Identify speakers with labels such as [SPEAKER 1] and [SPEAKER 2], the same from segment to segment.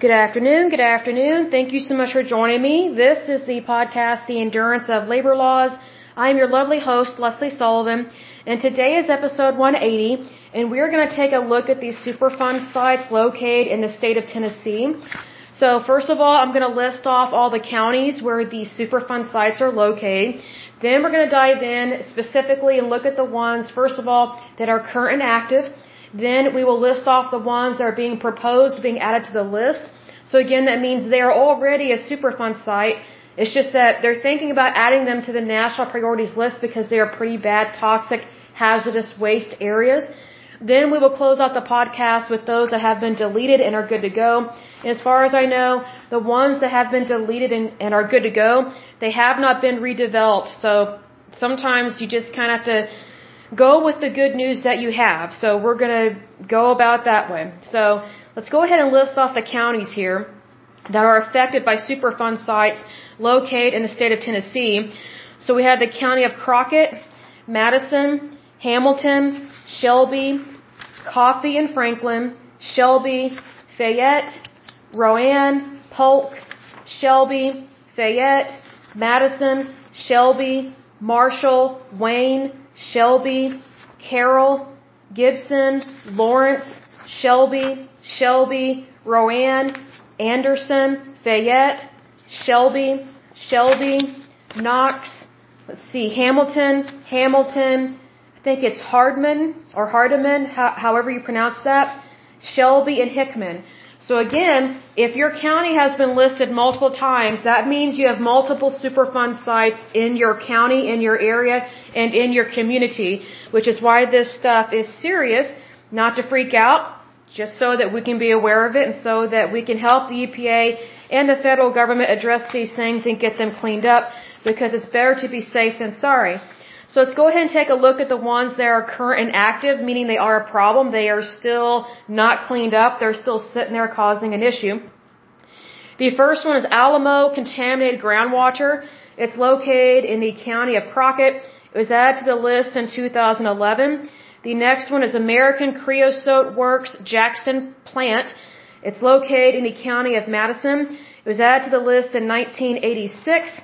[SPEAKER 1] Good afternoon. Good afternoon. Thank you so much for joining me. This is the podcast, The Endurance of Labor Laws. I am your lovely host, Lesley Sullivan, and today is episode 180, and we're going to take a look at these Superfund sites located in the state of Tennessee. So first of all, I'm going to list off all the counties where these Superfund sites are located. Then we're going to dive in specifically and look at the ones, first of all, that are current and active. Then we will list off the ones that are being proposed, being added to the list. So again, that means they are already a Superfund site. It's just that they're thinking about adding them to the national priorities list because they are pretty bad, toxic, hazardous waste areas. Then we will close out the podcast with those that have been deleted and are good to go. As far as I know, the ones that have been deleted and, and are good to go, they have not been redeveloped. So sometimes you just kind of have to go with the good news that you have. So we're going to go about that way. So let's go ahead and list off the counties here that are affected by Superfund sites located in the state of Tennessee. So we have the county of Crockett, Madison, Hamilton, Shelby, Coffee and Franklin, Shelby, Fayette, Roane, Polk, Shelby, Fayette, Madison, Shelby, Marshall, Wayne, Shelby, Carroll, Gibson, Lawrence, Shelby, Shelby, Roane, Anderson, Fayette, Shelby, Shelby, Knox, let's see, Hamilton, Hamilton, I think it's Hardman or Hardeman, however you pronounce that, Shelby and Hickman. So again, if your county has been listed multiple times, that means you have multiple Superfund sites in your county, in your area, and in your community, which is why this stuff is serious, not to freak out, just so that we can be aware of it and so that we can help the EPA and the federal government address these things and get them cleaned up because it's better to be safe than sorry. So let's go ahead and take a look at the ones that are current and active, meaning they are a problem. They are still not cleaned up. They're still sitting there causing an issue. The first one is Alamo contaminated groundwater. It's located in the county of Crockett. It was added to the list in 2011. The next one is American Creosote Works Jackson Plant. It's located in the county of Madison. It was added to the list in 1986.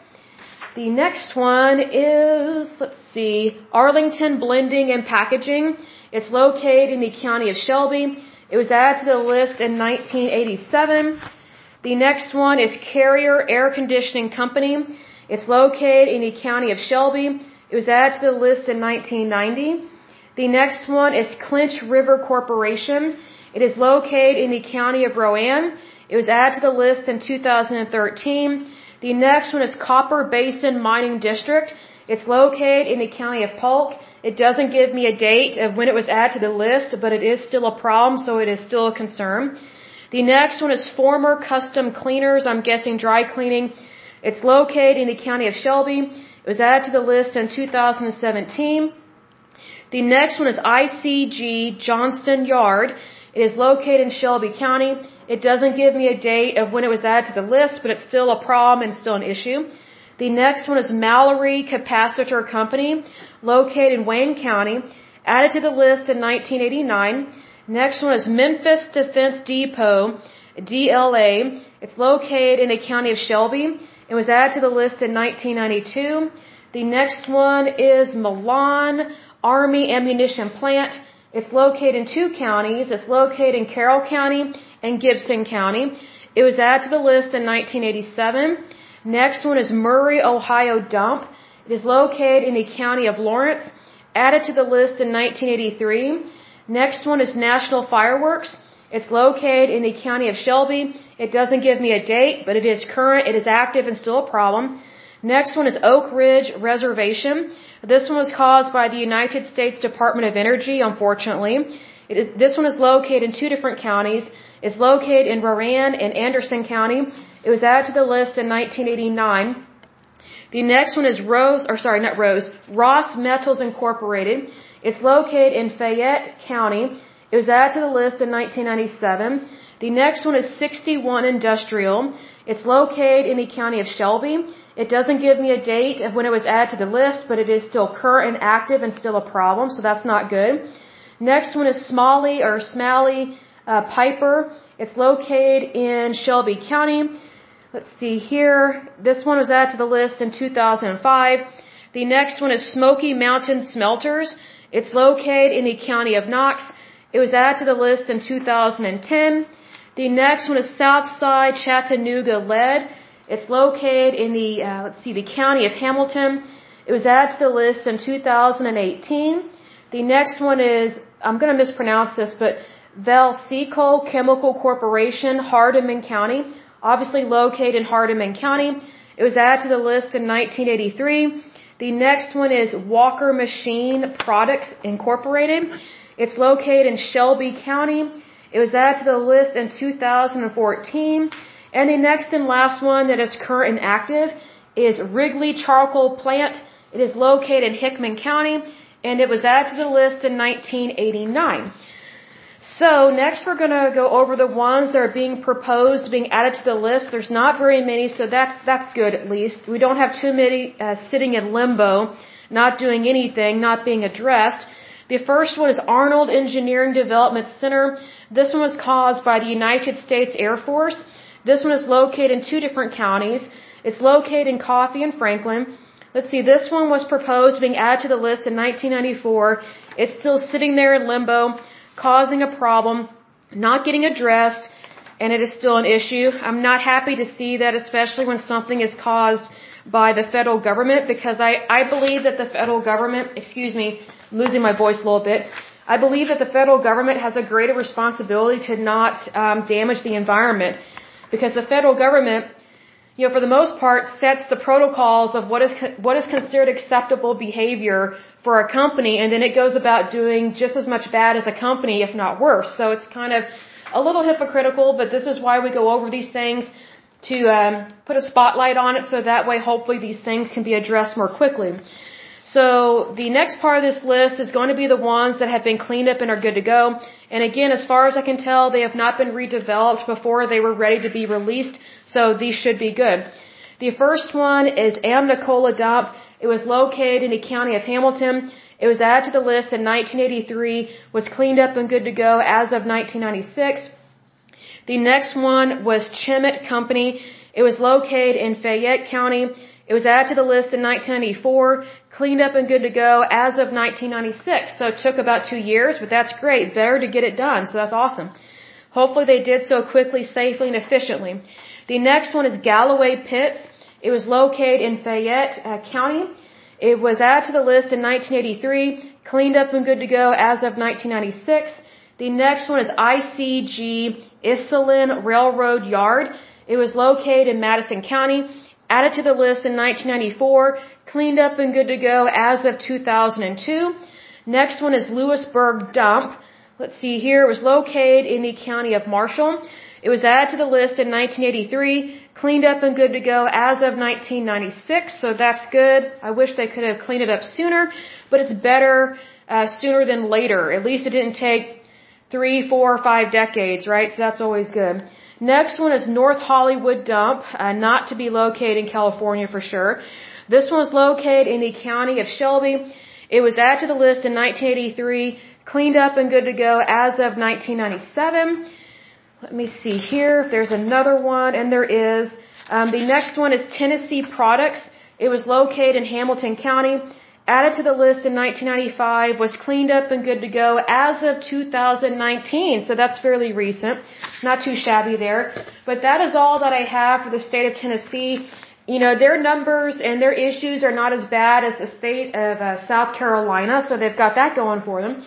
[SPEAKER 1] The next one is, let's see, Arlington Blending and Packaging. It's located in the county of Shelby. It was added to the list in 1987. The next one is Carrier Air Conditioning Company. It's located in the county of Shelby. It was added to the list in 1990. The next one is Clinch River Corporation. It is located in the county of Roane. It was added to the list in 2013. The next one is Copper Basin Mining District. It's located in the county of Polk. It doesn't give me a date of when it was added to the list, but it is still a problem, so it is still a concern. The next one is Former Custom Cleaners. I'm guessing dry cleaning. It's located in the county of Shelby. It was added to the list in 2017. The next one is ICG Johnston Yard. It is located in Shelby County. It doesn't give me a date of when it was added to the list, but it's still a problem and still an issue. The next one is Mallory Capacitor Company, located in Wayne County, added to the list in 1989. Next one is Memphis Defense Depot, DLA. It's located in the county of Shelby. It was added to the list in 1992. The next one is Milan Army Ammunition Plant. It's located in two counties. It's located in Carroll County and Gibson County. It was added to the list in 1987. Next one is Murray, Ohio dump. It is located in the county of Lawrence. Added to the list in 1983. Next one is National Fireworks. It's located in the county of Shelby. It doesn't give me a date, but it is current, it is active, and still a problem. Next one is Oak Ridge Reservation. This one was caused by the United States Department of Energy, unfortunately. this one is located in two different counties. It's located in Roane and Anderson County. It was added to the list in 1989. The next one is Rose, or sorry, not Rose, Ross Metals Incorporated. It's located in Fayette County. It was added to the list in 1997. The next one is 61 Industrial. It's located in the county of Shelby. It doesn't give me a date of when it was added to the list, but it is still current and active and still a problem, so that's not good. Next one is Smalley or Smalley uh, Piper. It's located in Shelby County. Let's see here. This one was added to the list in 2005. The next one is Smoky Mountain Smelters. It's located in the county of Knox. It was added to the list in 2010. The next one is Southside Chattanooga Lead. It's located in the, uh, let's see, the county of Hamilton. It was added to the list in 2018. The next one is, I'm going to mispronounce this, but Valseco Chemical Corporation, Hardeman County, obviously located in Hardeman County. It was added to the list in 1983. The next one is Walker Machine Products Incorporated. It's located in Shelby County. It was added to the list in 2014. And the next and last one that is current and active is Wrigley Charcoal Plant. It is located in Hickman County and it was added to the list in 1989. So next we're going to go over the ones that are being proposed, being added to the list. There's not very many, so that's, that's good at least. We don't have too many uh, sitting in limbo, not doing anything, not being addressed. The first one is Arnold Engineering Development Center. This one was caused by the United States Air Force. This one is located in two different counties. It's located in Coffee and Franklin. Let's see, this one was proposed being added to the list in 1994. It's still sitting there in limbo causing a problem, not getting addressed, and it is still an issue. I'm not happy to see that, especially when something is caused by the federal government, because I, I believe that the federal government, excuse me, I'm losing my voice a little bit. I believe that the federal government has a greater responsibility to not um, damage the environment, because the federal government, you know, for the most part, sets the protocols of what is what is considered acceptable behavior for a company and then it goes about doing just as much bad as a company, if not worse. So it's kind of a little hypocritical, but this is why we go over these things to um, put a spotlight on it so that way hopefully these things can be addressed more quickly. So the next part of this list is going to be the ones that have been cleaned up and are good to go. And again, as far as I can tell, they have not been redeveloped before they were ready to be released. So these should be good. The first one is Amnicola Dump. It was located in the county of Hamilton. It was added to the list in 1983, was cleaned up and good to go as of 1996. The next one was Chemet Company. It was located in Fayette County. It was added to the list in 1994, cleaned up and good to go as of 1996. So it took about two years, but that's great. Better to get it done, so that's awesome. Hopefully they did so quickly, safely, and efficiently. The next one is Gallaway Pits. It was located in Fayette uh, County. It was added to the list in 1983, cleaned up and good to go as of 1996. The next one is ICG Iselin Railroad Yard. It was located in Madison County, added to the list in 1994, cleaned up and good to go as of 2002. Next one is Lewisburg Dump. Let's see here. It was located in the county of Marshall. It was added to the list in 1983, cleaned up and good to go as of 1996, so that's good. I wish they could have cleaned it up sooner, but it's better uh, sooner than later. At least it didn't take three, four, or five decades, right? So that's always good. Next one is North Hollywood Dump, uh, not to be located in California for sure. This one was located in the county of Shelby. It was added to the list in 1983, cleaned up and good to go as of 1997. Let me see here if there's another one, and there is. Um, the next one is Tennessee Products. It was located in Hamilton County. Added to the list in 1995, was cleaned up and good to go as of 2019. So that's fairly recent. Not too shabby there. But that is all that I have for the state of Tennessee. You know, their numbers and their issues are not as bad as the state of uh, South Carolina, so they've got that going for them.